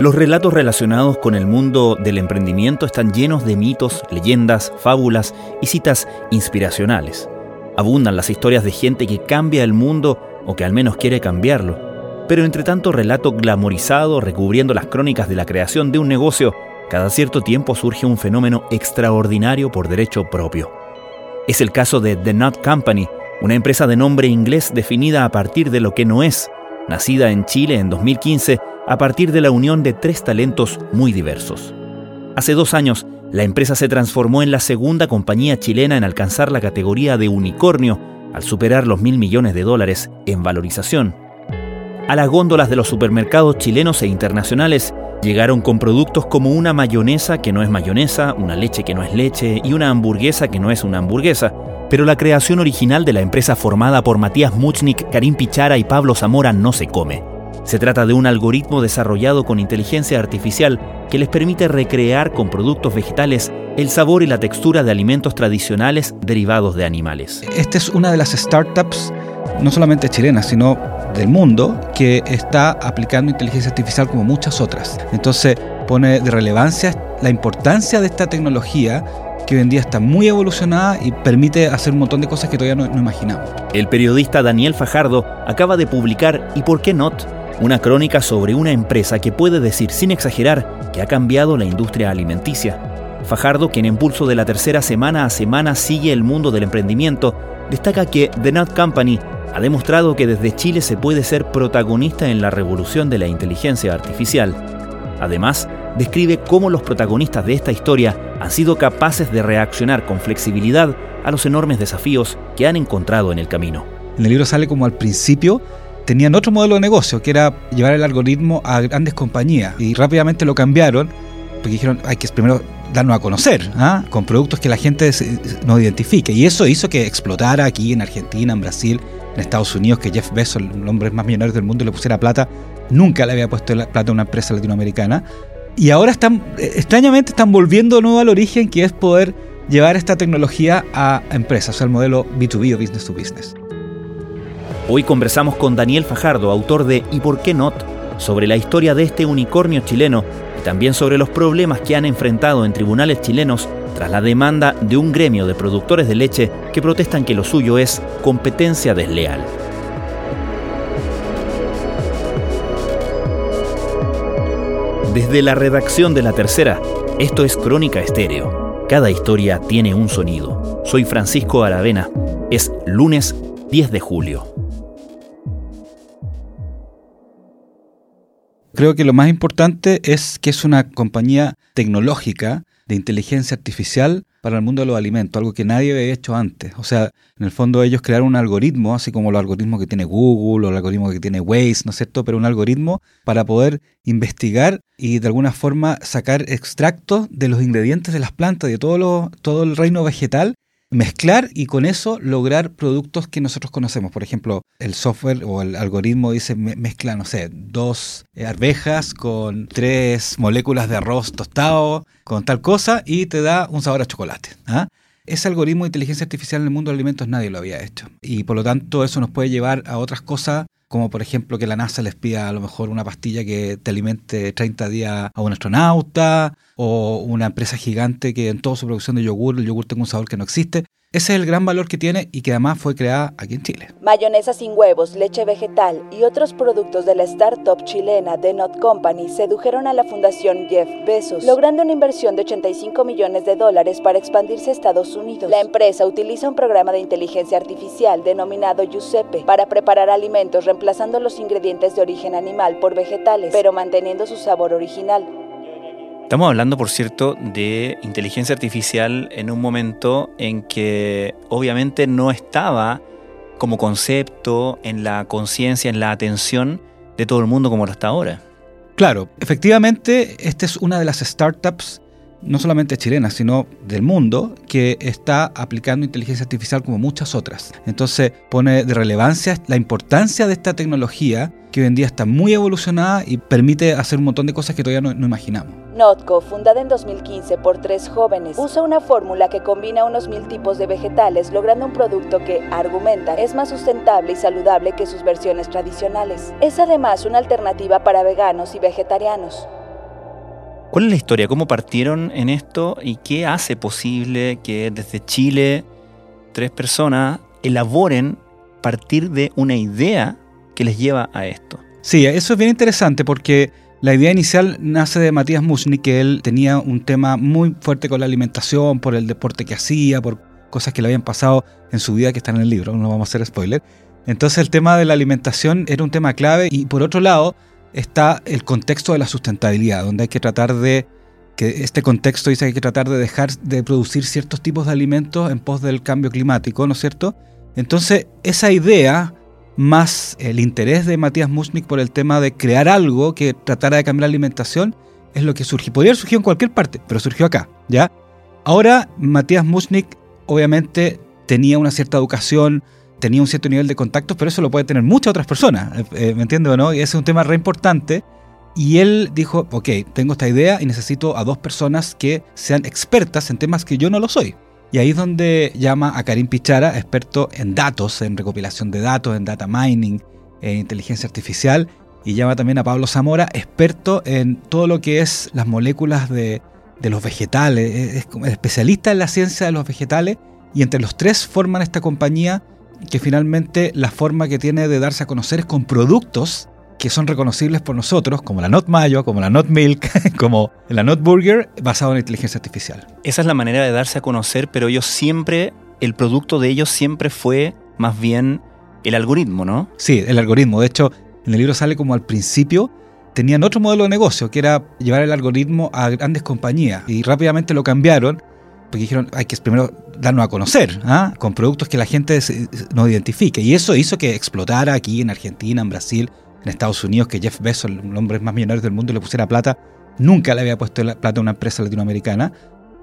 Los relatos relacionados con el mundo del emprendimiento están llenos de mitos, leyendas, fábulas y citas inspiracionales. Abundan las historias de gente que cambia el mundo o que al menos quiere cambiarlo. Pero entre tanto relato glamorizado recubriendo las crónicas de la creación de un negocio, cada cierto tiempo surge un fenómeno extraordinario por derecho propio. Es el caso de The Nut Company, una empresa de nombre inglés definida a partir de lo que no es, nacida en Chile en 2015 a partir de la unión de tres talentos muy diversos. Hace dos años, la empresa se transformó en la segunda compañía chilena en alcanzar la categoría de unicornio al superar los mil millones de dólares en valorización. A las góndolas de los supermercados chilenos e internacionales llegaron con productos como una mayonesa que no es mayonesa, una leche que no es leche y una hamburguesa que no es una hamburguesa, pero la creación original de la empresa formada por Matías Muchnik, Karim Pichara y Pablo Zamora no se come. Se trata de un algoritmo desarrollado con inteligencia artificial que les permite recrear con productos vegetales el sabor y la textura de alimentos tradicionales derivados de animales. Esta es una de las startups, no solamente chilenas, sino del mundo, que está aplicando inteligencia artificial como muchas otras. Entonces pone de relevancia la importancia de esta tecnología que hoy en día está muy evolucionada y permite hacer un montón de cosas que todavía no, no imaginamos. El periodista Daniel Fajardo acaba de publicar ¿Y por qué not? Una crónica sobre una empresa que puede decir sin exagerar que ha cambiado la industria alimenticia. Fajardo, quien en pulso de la tercera semana a semana sigue el mundo del emprendimiento, destaca que The Nut Company ha demostrado que desde Chile se puede ser protagonista en la revolución de la inteligencia artificial. Además, describe cómo los protagonistas de esta historia han sido capaces de reaccionar con flexibilidad a los enormes desafíos que han encontrado en el camino. En el libro sale como al principio tenían otro modelo de negocio, que era llevar el algoritmo a grandes compañías. Y rápidamente lo cambiaron, porque dijeron, hay que primero darnos a conocer, ¿ah? con productos que la gente nos identifique. Y eso hizo que explotara aquí en Argentina, en Brasil, en Estados Unidos, que Jeff Bezos, el hombre más millonario del mundo, le pusiera plata. Nunca le había puesto plata a una empresa latinoamericana. Y ahora están, extrañamente, están volviendo de nuevo al origen, que es poder llevar esta tecnología a empresas, o sea, el modelo B2B o business to business. Hoy conversamos con Daniel Fajardo, autor de ¿Y por qué not? sobre la historia de este unicornio chileno y también sobre los problemas que han enfrentado en tribunales chilenos tras la demanda de un gremio de productores de leche que protestan que lo suyo es competencia desleal. Desde la redacción de La Tercera, esto es Crónica Estéreo. Cada historia tiene un sonido. Soy Francisco Aravena. Es lunes 10 de julio. Creo que lo más importante es que es una compañía tecnológica de inteligencia artificial para el mundo de los alimentos, algo que nadie había hecho antes. O sea, en el fondo ellos crearon un algoritmo, así como los algoritmos que tiene Google o el algoritmo que tiene Waze, ¿no es cierto? Pero un algoritmo para poder investigar y de alguna forma sacar extractos de los ingredientes de las plantas, de todo, todo el reino vegetal mezclar y con eso lograr productos que nosotros conocemos. Por ejemplo, el software o el algoritmo dice mezcla, no sé, dos arvejas con tres moléculas de arroz tostado, con tal cosa, y te da un sabor a chocolate. ¿ah? Ese algoritmo de inteligencia artificial en el mundo de alimentos nadie lo había hecho. Y por lo tanto eso nos puede llevar a otras cosas como por ejemplo que la NASA les pida a lo mejor una pastilla que te alimente 30 días a un astronauta, o una empresa gigante que en toda su producción de yogur, el yogur tenga un sabor que no existe. Ese es el gran valor que tiene y que además fue creada aquí en Chile. Mayonesa sin huevos, leche vegetal y otros productos de la startup chilena The Not Company sedujeron a la fundación Jeff Bezos, logrando una inversión de 85 millones de dólares para expandirse a Estados Unidos. La empresa utiliza un programa de inteligencia artificial denominado Giuseppe para preparar alimentos reemplazando los ingredientes de origen animal por vegetales, pero manteniendo su sabor original. Estamos hablando, por cierto, de inteligencia artificial en un momento en que obviamente no estaba como concepto en la conciencia, en la atención de todo el mundo como lo está ahora. Claro, efectivamente, esta es una de las startups, no solamente chilenas, sino del mundo, que está aplicando inteligencia artificial como muchas otras. Entonces pone de relevancia la importancia de esta tecnología que hoy en día está muy evolucionada y permite hacer un montón de cosas que todavía no, no imaginamos. Notco, fundada en 2015 por tres jóvenes, usa una fórmula que combina unos mil tipos de vegetales, logrando un producto que, argumenta, es más sustentable y saludable que sus versiones tradicionales. Es además una alternativa para veganos y vegetarianos. ¿Cuál es la historia? ¿Cómo partieron en esto y qué hace posible que desde Chile tres personas elaboren partir de una idea que les lleva a esto? Sí, eso es bien interesante porque la idea inicial nace de Matías Mushnik, que él tenía un tema muy fuerte con la alimentación, por el deporte que hacía, por cosas que le habían pasado en su vida que están en el libro, no vamos a hacer spoiler. Entonces el tema de la alimentación era un tema clave y por otro lado está el contexto de la sustentabilidad, donde hay que tratar de, que este contexto dice que hay que tratar de dejar de producir ciertos tipos de alimentos en pos del cambio climático, ¿no es cierto? Entonces esa idea más el interés de Matías Musnik por el tema de crear algo que tratara de cambiar la alimentación, es lo que surgió. Podría haber surgido en cualquier parte, pero surgió acá, ¿ya? Ahora, Matías Musnik obviamente tenía una cierta educación, tenía un cierto nivel de contactos, pero eso lo puede tener muchas otras personas, eh, eh, ¿me entiendes o no? Y ese es un tema re importante. Y él dijo, ok, tengo esta idea y necesito a dos personas que sean expertas en temas que yo no lo soy. Y ahí es donde llama a Karim Pichara, experto en datos, en recopilación de datos, en data mining, en inteligencia artificial. Y llama también a Pablo Zamora, experto en todo lo que es las moléculas de, los vegetales. Es, es especialista en la ciencia de los vegetales. Y entre los tres forman esta compañía que finalmente la forma que tiene de darse a conocer es con productos que son reconocibles por nosotros, como la Not Mayo, como la Not Milk, como la Not Burger, basado en inteligencia artificial. Esa es la manera de darse a conocer, pero ellos siempre, el producto de ellos siempre fue más bien el algoritmo, ¿no? Sí, el algoritmo. De hecho, en el libro sale como al principio tenían otro modelo de negocio, que era llevar el algoritmo a grandes compañías, y rápidamente lo cambiaron porque dijeron hay que primero darnos a conocer, ¿ah? con productos que la gente no identifique. Y eso hizo que explotara aquí en Argentina, en Brasil, en Estados Unidos que Jeff Bezos, el hombre más millonario del mundo, le pusiera plata. Nunca le había puesto plata a una empresa latinoamericana.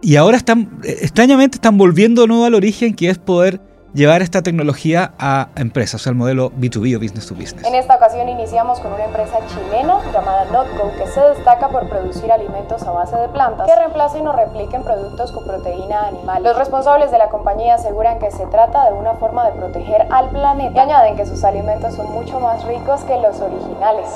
Y ahora están, eh, extrañamente, están volviendo de nuevo al origen, que es poder llevar esta tecnología a empresas, o sea, el modelo B2B o business to business. En esta ocasión iniciamos con una empresa chilena llamada Notco, que se destaca por producir alimentos a base de plantas que reemplacen o repliquen productos con proteína animal. Los responsables de la compañía aseguran que se trata de una forma de proteger al planeta y añaden que sus alimentos son mucho más ricos que los originales.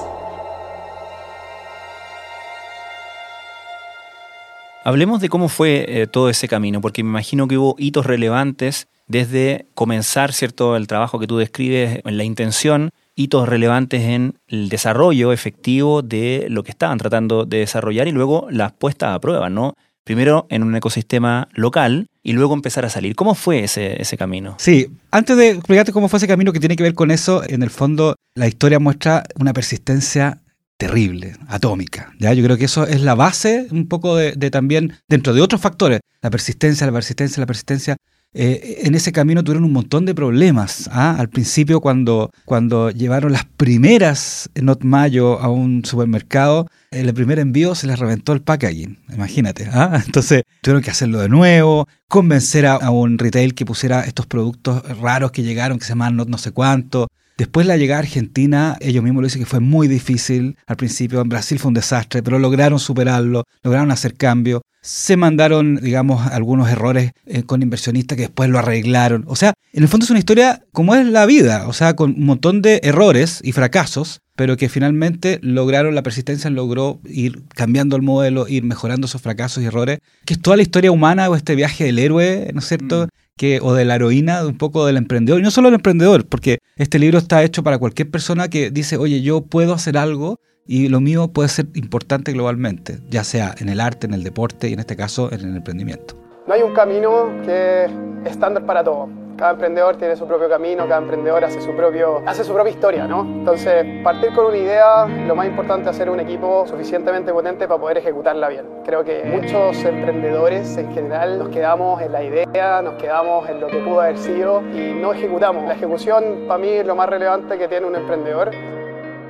Hablemos de cómo fue eh, todo ese camino, porque me imagino que hubo hitos relevantes desde comenzar cierto el trabajo que tú describes en la intención, hitos relevantes en el desarrollo efectivo de lo que estaban tratando de desarrollar y luego las puestas a prueba, ¿no? Primero en un ecosistema local y luego empezar a salir. ¿Cómo fue ese, camino? Sí, antes de explicarte cómo fue ese camino que tiene que ver con eso, en el fondo la historia muestra una persistencia terrible, atómica. ¿ya? Yo creo que eso es la base un poco de, también, dentro de otros factores, la persistencia, la persistencia, la persistencia, eh, en ese camino tuvieron un montón de problemas. ¿ah? Al principio, cuando, cuando llevaron las primeras Not Mayo a un supermercado, el primer envío se les reventó el packaging, imagínate. ¿ah? Entonces tuvieron que hacerlo de nuevo, convencer a, un retail que pusiera estos productos raros que llegaron, que se llaman Not no sé cuánto. Después la llegada a Argentina, ellos mismos lo dicen que fue muy difícil. Al principio en Brasil fue un desastre, pero lograron superarlo, lograron hacer cambio. Se mandaron, digamos, algunos errores eh, con inversionistas que después lo arreglaron. O sea, en el fondo es una historia como es la vida, o sea, con un montón de errores y fracasos, pero que finalmente lograron, la persistencia logró ir cambiando el modelo, ir mejorando esos fracasos y errores, que es toda la historia humana o este viaje del héroe, ¿no es cierto? Mm que, o de la heroína, de un poco del emprendedor. Y no solo el emprendedor, porque este libro está hecho para cualquier persona que dice, oye, yo puedo hacer algo y lo mío puede ser importante globalmente, ya sea en el arte, en el deporte y en este caso en el emprendimiento. No hay un camino que es estándar para todo cada emprendedor tiene su propio camino, cada emprendedor hace su, propio, hace su propia historia, ¿no? Entonces, partir con una idea, lo más importante es hacer un equipo suficientemente potente para poder ejecutarla bien. Creo que muchos emprendedores en general nos quedamos en la idea, nos quedamos en lo que pudo haber sido y no ejecutamos. La ejecución para mí es lo más relevante que tiene un emprendedor.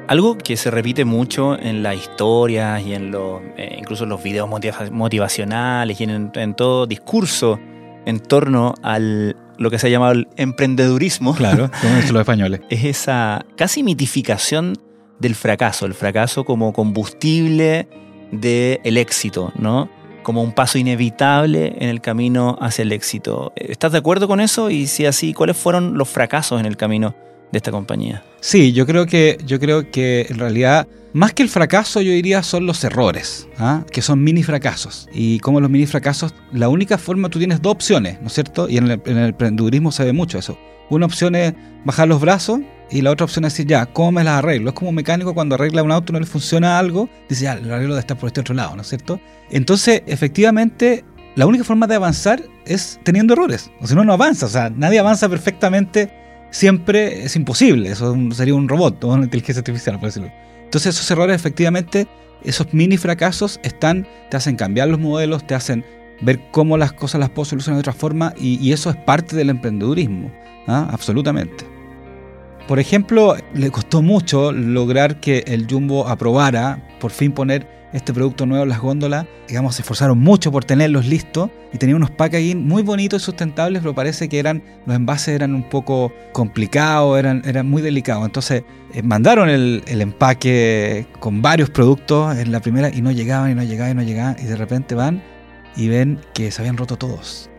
Algo que se repite mucho en las historias y en los, eh, incluso en los videos motivacionales y en, en todo discurso en torno al lo que se ha llamado el emprendedurismo. Claro, como dicen los españoles. Es esa casi mitificación del fracaso, el fracaso como combustible del éxito, ¿no? Como un paso inevitable en el camino hacia el éxito. ¿Estás de acuerdo con eso? Y si así, ¿cuáles fueron los fracasos en el camino esta compañía. Sí, yo creo que, yo creo que en realidad, más que el fracaso, yo diría son los errores, ¿ah? que son mini fracasos. Y como los mini fracasos, la única forma, tú tienes dos opciones, ¿no es cierto? Y en el, en el emprendedurismo se ve mucho eso. Una opción es bajar los brazos y la otra opción es decir, ya, ¿cómo me las arreglo? Es como un mecánico cuando arregla un auto no le funciona algo, dice, ya, lo arreglo de estar por este otro lado, ¿no es cierto? Entonces, efectivamente, la única forma de avanzar es teniendo errores. O si no, no avanza. O sea, nadie avanza perfectamente siempre. Es imposible. Eso sería un robot o una inteligencia artificial, por decirlo. Entonces, esos errores, efectivamente, esos mini fracasos están, te hacen cambiar los modelos, te hacen ver cómo las cosas las puedo solucionar de otra forma y, eso es parte del emprendedurismo. ¿ah? Absolutamente. Por ejemplo, le costó mucho lograr que el Jumbo aprobara por fin poner este producto nuevo las góndolas. Digamos, se esforzaron mucho por tenerlos listos y tenía unos packaging muy bonitos y sustentables, pero parece que eran los envases eran un poco complicados, eran, muy delicados. Entonces eh, mandaron el, empaque con varios productos en la primera y no llegaban y no llegaban y no llegaban y de repente van y ven que se habían roto todos.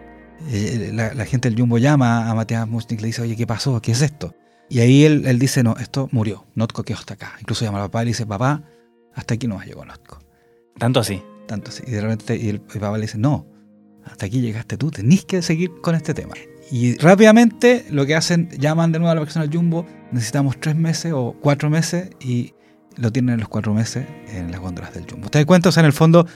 Eh, la, gente del Jumbo llama a Matías Musnik y le dice, oye, ¿qué pasó? ¿Qué es esto? Y ahí él, dice, no, esto murió, Notco quedó hasta acá. Incluso llama al papá y le dice, papá, hasta aquí no llegó Notco. Tanto así. Tanto así. Y de repente y el, papá le dice, no, hasta aquí llegaste tú, tenés que seguir con este tema. Y rápidamente lo que hacen, llaman de nuevo a la persona del Jumbo, necesitamos tres meses o cuatro meses y lo tienen en los cuatro meses en las góndolas del Jumbo. ¿Te das cuenta? O sea, en el fondo,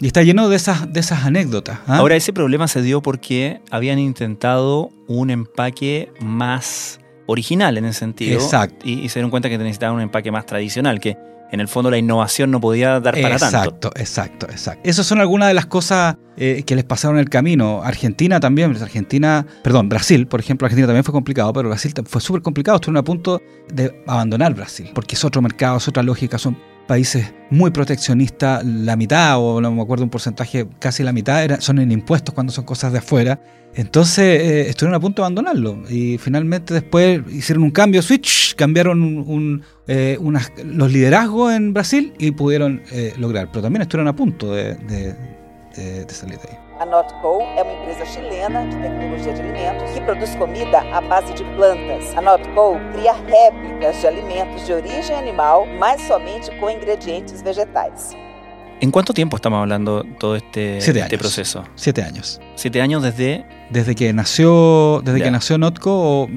y está lleno de esas, de esas anécdotas. ¿ah? Ahora, ese problema se dio porque habían intentado un empaque más original en ese sentido. Exacto. Y, y se dieron cuenta que necesitaban un empaque más tradicional, que en el fondo la innovación no podía dar para tanto. Exacto, exacto, exacto. Esas son algunas de las cosas eh, que les pasaron el camino. Argentina también, Argentina, perdón, Brasil, por ejemplo, Argentina también fue complicado, pero Brasil fue súper complicado. Estuvieron a punto de abandonar Brasil, porque es otro mercado, es otra lógica, son países muy proteccionistas, la mitad, o no me acuerdo un porcentaje, casi la mitad son en impuestos cuando son cosas de afuera. Entonces eh, estuvieron a punto de abandonarlo y finalmente después hicieron un cambio, switch, cambiaron un, eh, los liderazgos en Brasil y pudieron eh, lograr, pero también estuvieron a punto de, de, de salir de ahí. A Notco é uma empresa chilena de tecnologia de alimentos que produz comida à base de plantas. A Notco cria réplicas de alimentos de origem animal, mas somente com ingredientes vegetais. ¿En cuánto tiempo estamos hablando todo este, este proceso? Siete años. Siete años desde... Desde que nació, desde que nació Notco, o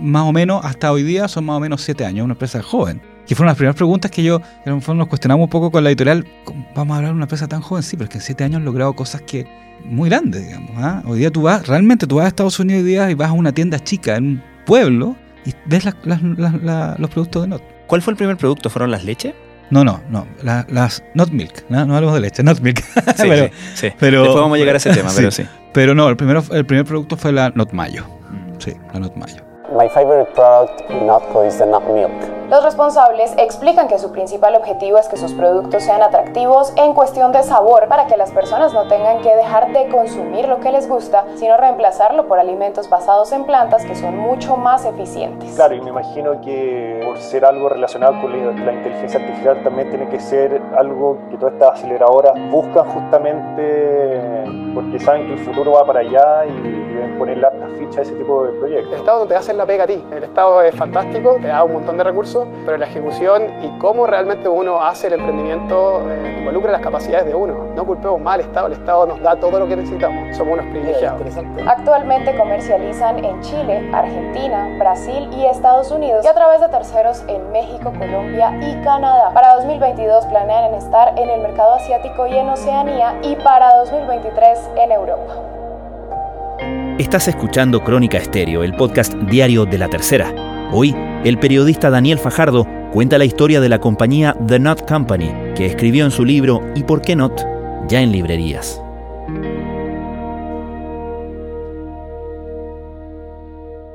más o menos hasta hoy día son más o menos siete años, una empresa joven. Que fueron las primeras preguntas que yo, en el nos cuestionamos un poco con la editorial. Vamos a hablar de una empresa tan joven, sí, pero es que en siete años han logrado cosas que muy grandes, digamos. ¿ah? Hoy día tú vas, realmente tú vas a Estados Unidos hoy día y vas a una tienda chica en un pueblo y ves los productos de Not. ¿Cuál fue el primer producto? ¿Fueron las leches? No, no, no. las Not Milk. No, no hablamos de leche, Not Milk. Sí, pero, sí, Después vamos a llegar a ese tema, pero sí. Pero no, el, primero, el primer producto fue la Not Mayo. Mm. Sí, la Not Mayo. My favorite product in Notco is the nut milk. Los responsables explican que su principal objetivo es que sus productos sean atractivos en cuestión de sabor para que las personas no tengan que dejar de consumir lo que les gusta, sino reemplazarlo por alimentos basados en plantas que son mucho más eficientes. Claro, y me imagino que por ser algo relacionado con la, inteligencia artificial también tiene que ser algo que todas estas aceleradoras buscan justamente porque saben que el futuro va para allá y deben poner altas fichas a ese tipo de proyectos. El Estado no te hace la pega a ti. El Estado es fantástico, te da un montón de recursos pero la ejecución y cómo realmente uno hace el emprendimiento eh, involucra las capacidades de uno. No culpemos mal al Estado, el Estado nos da todo lo que necesitamos, somos unos privilegiados. Actualmente comercializan en Chile, Argentina, Brasil y Estados Unidos y a través de terceros en México, Colombia y Canadá. Para 2022 planean estar en el mercado asiático y en Oceanía y para 2023 en Europa. Estás escuchando Crónica Estéreo, el podcast diario de la tercera. Hoy, el periodista Daniel Fajardo cuenta la historia de la compañía The Not Company, que escribió en su libro ¿Y por qué Not? ya en librerías.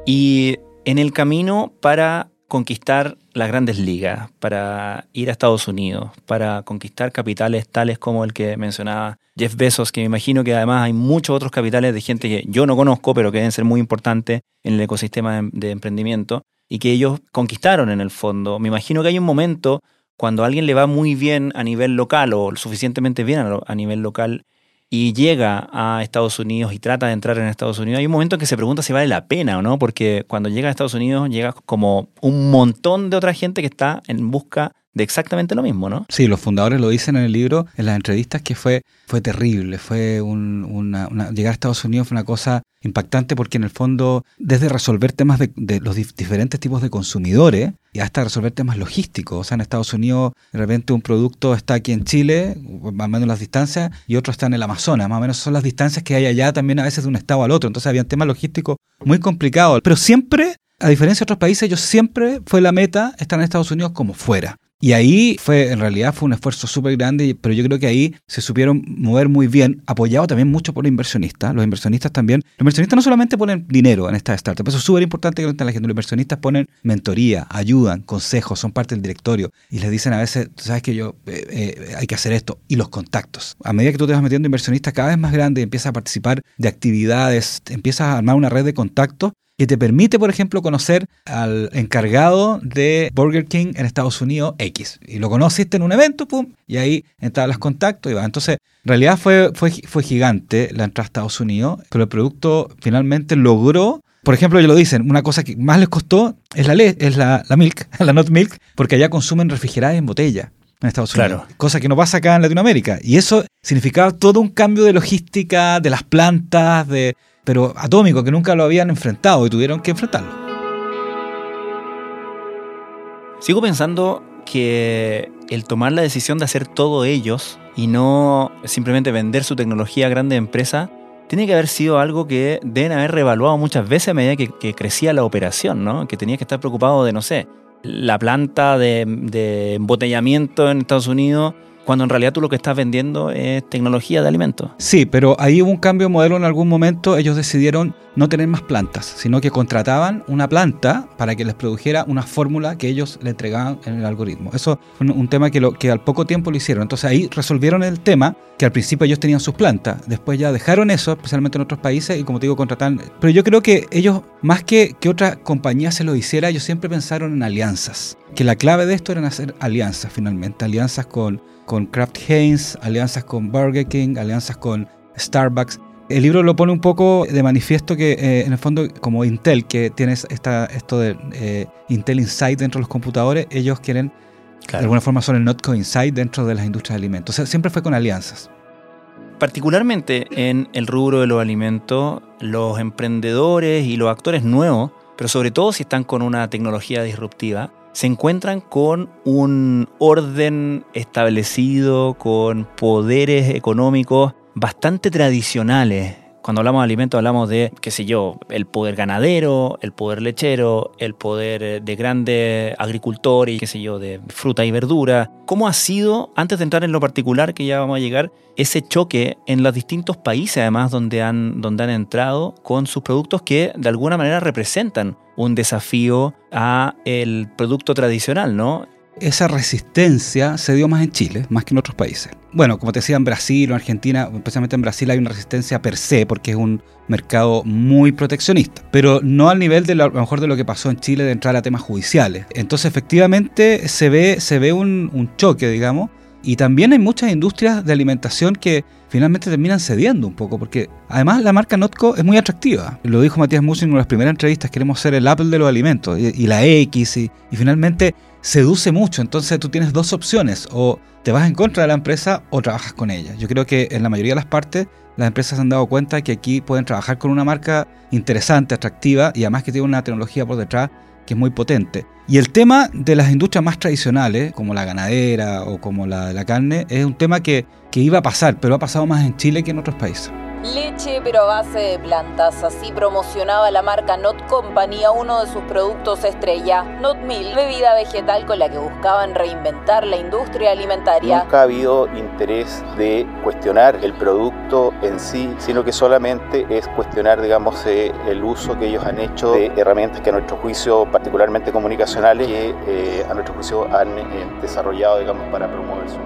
Y en el camino para conquistar las grandes ligas, para ir a Estados Unidos, para conquistar capitales tales como el que mencionaba Jeff Bezos, que me imagino que además hay muchos otros capitales de gente que yo no conozco, pero que deben ser muy importantes en el ecosistema de, emprendimiento y que ellos conquistaron en el fondo. Me imagino que hay un momento cuando a alguien le va muy bien a nivel local o suficientemente bien a, nivel local y llega a Estados Unidos y trata de entrar en Estados Unidos, hay un momento en que se pregunta si vale la pena o no, porque cuando llega a Estados Unidos llega como un montón de otra gente que está en busca de exactamente lo mismo, ¿no? Sí, los fundadores lo dicen en el libro, en las entrevistas, que fue, fue terrible, fue una, llegar a Estados Unidos fue una cosa impactante porque en el fondo, desde resolver temas de, los diferentes tipos de consumidores y hasta resolver temas logísticos, o sea, en Estados Unidos de repente un producto está aquí en Chile, más o menos las distancias, y otro está en el Amazonas, más o menos son las distancias que hay allá también a veces de un estado al otro, entonces había temas logísticos muy complicados, pero siempre a diferencia de otros países, ellos siempre fue la meta estar en Estados Unidos como fuera. Y ahí fue, en realidad fue un esfuerzo súper grande, pero yo creo que ahí se supieron mover muy bien, apoyado también mucho por los inversionistas. Los inversionistas también, los inversionistas no solamente ponen dinero en esta startup, eso es súper importante que lo la gente. Los inversionistas ponen mentoría, ayudan, consejos, son parte del directorio y les dicen a veces, sabes que yo, eh, eh, hay que hacer esto. Y los contactos. A medida que tú te vas metiendo inversionistas cada vez más grandes empiezas a participar de actividades, empiezas a armar una red de contactos, que te permite, por ejemplo, conocer al encargado de Burger King en Estados Unidos X. Y lo conociste en un evento, pum, y ahí entrabas los contactos y va. Entonces, en realidad fue, fue, fue gigante la entrada a Estados Unidos, pero el producto finalmente logró por ejemplo, ellos lo dicen, una cosa que más les costó es la, es la, la milk, la not milk, porque allá consumen refrigeradas en botella en Estados Unidos. Cosa que no pasa acá en Latinoamérica. Y eso significaba todo un cambio de logística, de las plantas, de, pero atómico, que nunca lo habían enfrentado y tuvieron que enfrentarlo. Sigo pensando que el tomar la decisión de hacer todo ellos y no simplemente vender su tecnología a grandes empresas, tiene que haber sido algo que deben haber reevaluado muchas veces a medida que, crecía la operación, ¿no? Que tenía que estar preocupado de, no sé, la planta de, de embotellamiento en Estados Unidos cuando en realidad tú lo que estás vendiendo es tecnología de alimentos. Sí, pero ahí hubo un cambio de modelo en algún momento. Ellos decidieron no tener más plantas, sino que contrataban una planta para que les produjera una fórmula que ellos le entregaban en el algoritmo. Eso fue un tema que, al poco tiempo lo hicieron. Entonces ahí resolvieron el tema que al principio ellos tenían sus plantas. Después ya dejaron eso, especialmente en otros países, y como te digo, contrataron. Pero yo creo que ellos, más que que otra compañía se lo hiciera, ellos siempre pensaron en alianzas. Que la clave de esto era hacer alianzas finalmente. Alianzas con con Kraft Heinz, alianzas con Burger King, alianzas con Starbucks. El libro lo pone un poco de manifiesto que eh, en el fondo como Intel, que tiene esta, esto de eh, Intel Inside dentro de los computadores, ellos quieren, de alguna forma son el Notco Inside dentro de las industrias de alimentos. O sea, siempre fue con alianzas. Particularmente en el rubro de los alimentos, los emprendedores y los actores nuevos, pero sobre todo si están con una tecnología disruptiva, se encuentran con un orden establecido, con poderes económicos bastante tradicionales cuando hablamos de alimentos hablamos de, qué sé yo, el poder ganadero, el poder lechero, el poder eh, de grandes agricultores, qué sé yo, de fruta y verdura. ¿Cómo ha sido, antes de entrar en lo particular que ya vamos a llegar, ese choque en los distintos países además donde han, donde han entrado con sus productos que de alguna manera representan un desafío a el producto tradicional, ¿no? Esa resistencia se dio más en Chile, más que en otros países. Bueno, como te decía, en Brasil o en Argentina, especialmente en Brasil hay una resistencia per se, porque es un mercado muy proteccionista, pero no al nivel de lo mejor de lo que pasó en Chile de entrar a temas judiciales. Entonces, efectivamente, se ve, se ve un, un choque, digamos, y también hay muchas industrias de alimentación que finalmente terminan cediendo un poco, porque además la marca Notco es muy atractiva. Lo dijo Matías Musi en una de las primeras entrevistas, queremos ser el Apple de los alimentos, y, la X, y, y, finalmente seduce mucho. Entonces tú tienes dos opciones, o te vas en contra de la empresa o trabajas con ella. Yo creo que en la mayoría de las partes las empresas se han dado cuenta que aquí pueden trabajar con una marca interesante, atractiva, y además que tiene una tecnología por detrás que es muy potente. Y el tema de las industrias más tradicionales, como la ganadera o como la la carne, es un tema que, que iba a pasar, pero ha pasado más en Chile que en otros países. Leche pero a base de plantas, así promocionaba la marca Not Company a uno de sus productos estrella, Not Milk, bebida vegetal con la que buscaban reinventar la industria alimentaria. Nunca ha habido interés de cuestionar el producto en sí, sino que solamente es cuestionar, digamos, eh, el uso que ellos han hecho de herramientas que a nuestro juicio, particularmente comunicacionales, que eh, a nuestro juicio han eh, desarrollado, digamos, para promover su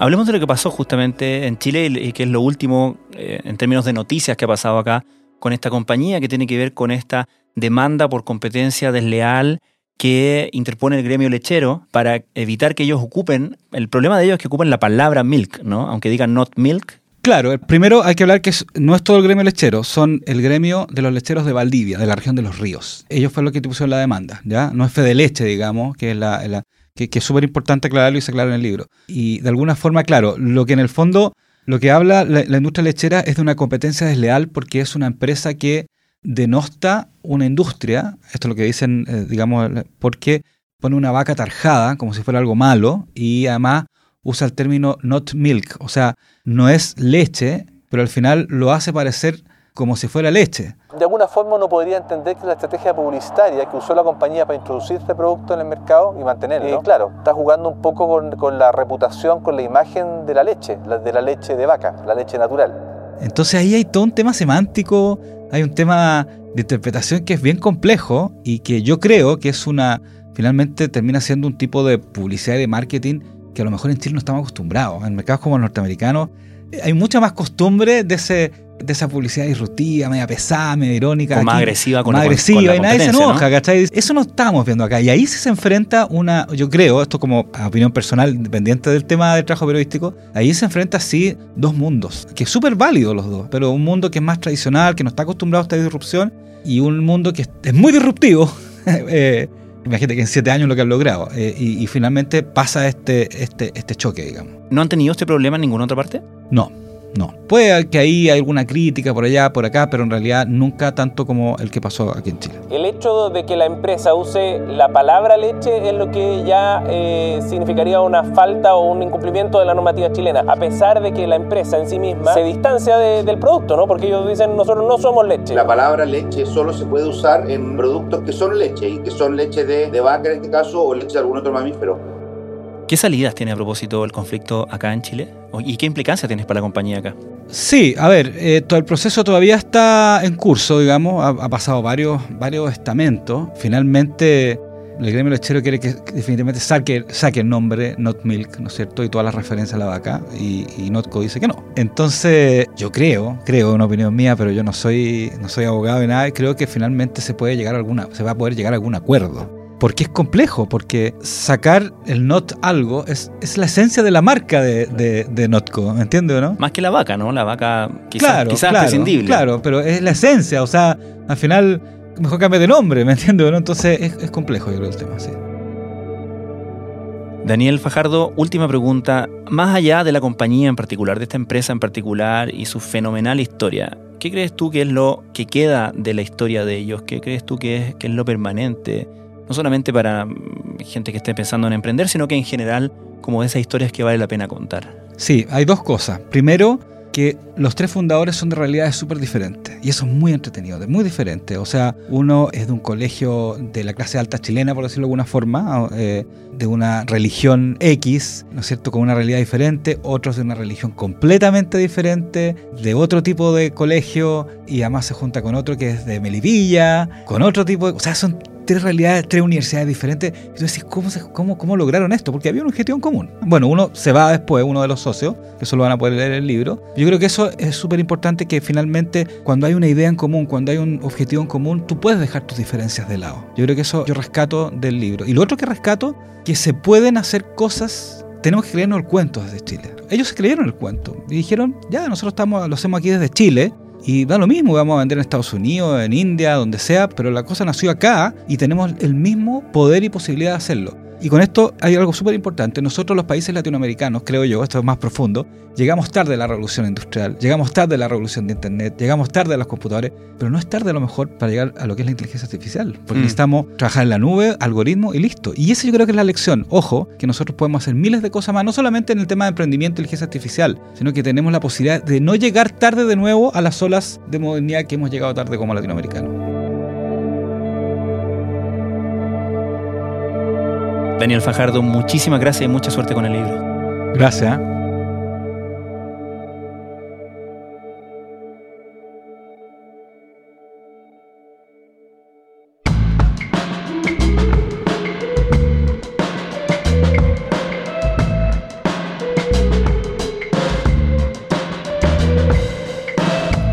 Hablemos de lo que pasó justamente en Chile y que es lo último eh, en términos de noticias que ha pasado acá con esta compañía que tiene que ver con esta demanda por competencia desleal que interpone el gremio lechero para evitar que ellos ocupen, el problema de ellos es que ocupen la palabra milk, ¿no? Aunque digan not milk. Claro, primero hay que hablar que no es todo el gremio lechero, son el gremio de los lecheros de Valdivia, de la región de los ríos. Ellos fueron los que pusieron la demanda, ¿ya? No es Fede Leche, digamos, que es la, que, es súper importante aclararlo y se aclara en el libro. Y de alguna forma, claro, lo que en el fondo, lo que habla la, industria lechera es de una competencia desleal porque es una empresa que denosta una industria, esto es lo que dicen, eh, digamos, porque pone una vaca tarjada como si fuera algo malo y además usa el término not milk, o sea, no es leche, pero al final lo hace parecer como si fuera leche. De alguna forma uno podría entender que la estrategia publicitaria que usó la compañía para introducir este producto en el mercado y mantenerlo, eh, claro, está jugando un poco con, con, la reputación, con la imagen de la leche, de la leche de vaca, la leche natural. Entonces ahí hay todo un tema semántico, hay un tema de interpretación que es bien complejo y que yo creo que es una, finalmente termina siendo un tipo de publicidad y de marketing que a lo mejor en Chile no estamos acostumbrados. En mercados como el norteamericano eh, hay mucha más costumbre de ese de esa publicidad disruptiva, media pesada, media irónica. O más agresiva con, más la, agresiva, y nadie se enoja, ¿cachai? Eso no estamos viendo acá. Y ahí se enfrenta una, yo creo, esto como opinión personal, independiente del tema del trabajo periodístico, ahí se enfrenta sí dos mundos, que es súper válido los dos, pero un mundo que es más tradicional, que no está acostumbrado a esta disrupción, y un mundo que es muy disruptivo. eh, Imagínate que en siete años lo que han logrado. Eh, y, y, finalmente pasa este, este, este choque, digamos. ¿No han tenido este problema en ninguna otra parte? No, no. Puede que ahí hay alguna crítica por allá, por acá, pero en realidad nunca tanto como el que pasó aquí en Chile. El hecho de que la empresa use la palabra leche es lo que ya eh, significaría una falta o un incumplimiento de la normativa chilena, a pesar de que la empresa en sí misma se distancia de, del producto, ¿no? Porque ellos dicen nosotros no somos leche. La palabra leche solo se puede usar en productos que son leche y que son leche de, de vaca en este caso o leche de algún otro mamífero. ¿Qué salidas tiene a propósito el conflicto acá en Chile? ¿Y qué implicancia tienes para la compañía acá? Sí, a ver, eh, todo el proceso todavía está en curso, digamos, ha, pasado varios, varios estamentos. Finalmente, el gremio lechero quiere que definitivamente saque, saque el nombre Not Milk, ¿no es cierto? Y todas las referencias a la vaca, y, y Notco dice que no. Entonces, yo creo, creo, una opinión mía, pero yo no soy, no soy abogado de nada, y creo que finalmente se puede llegar a alguna, se va a poder llegar a algún acuerdo porque es complejo, porque sacar el not algo es, es la esencia de la marca de, de, de Notco, ¿me entiendes o no? Más que la vaca, ¿no? La vaca quizás, claro, quizás claro, prescindible. Claro, pero es la esencia, o sea, al final mejor cambia de nombre, ¿me entiendes o no? Entonces es, es complejo yo creo el tema, sí. Daniel Fajardo, última pregunta. Más allá de la compañía en particular, de esta empresa en particular y su fenomenal historia, ¿qué crees tú que es lo que queda de la historia de ellos? ¿Qué crees tú que es, que es lo permanente? No solamente para mm, gente que esté pensando en emprender, sino que en general como esas historias que vale la pena contar. Sí, hay dos cosas. Primero, que los tres fundadores son de realidades súper diferentes. Y eso es muy entretenido, muy diferente. O sea, uno es de un colegio de la clase alta chilena, por decirlo de alguna forma, eh, de una religión X, ¿no es cierto?, con una realidad diferente. Otros de una religión completamente diferente, de otro tipo de colegio, y además se junta con otro que es de Melipilla, con otro tipo de... O sea, son tres realidades, tres universidades diferentes. Y tú decís, ¿cómo, se, cómo, ¿cómo lograron esto? Porque había un objetivo en común. Bueno, uno se va después, uno de los socios, que solo van a poder leer el libro. Yo creo que eso es súper importante que finalmente cuando hay una idea en común, cuando hay un objetivo en común, tú puedes dejar tus diferencias de lado. Yo creo que eso yo rescato del libro. Y lo otro que rescato, que se pueden hacer cosas tenemos que creernos el cuento desde Chile. Ellos se creyeron el cuento y dijeron, ya, nosotros estamos, lo hacemos aquí desde Chile, y da lo mismo, vamos a vender en Estados Unidos, en India, donde sea, pero la cosa nació acá y tenemos el mismo poder y posibilidad de hacerlo. Y con esto hay algo súper importante. Nosotros los países latinoamericanos, creo yo, esto es más profundo, llegamos tarde a la revolución industrial, llegamos tarde a la revolución de Internet, llegamos tarde a los computadores, pero no es tarde a lo mejor para llegar a lo que es la inteligencia artificial, porque mm. necesitamos trabajar en la nube, algoritmo y listo. Y esa yo creo que es la lección. Ojo, que nosotros podemos hacer miles de cosas más, no solamente en el tema de emprendimiento e inteligencia artificial, sino que tenemos la posibilidad de no llegar tarde de nuevo a las olas de modernidad que hemos llegado tarde como latinoamericanos. Daniel Fajardo, muchísimas gracias y mucha suerte con el libro. Gracias.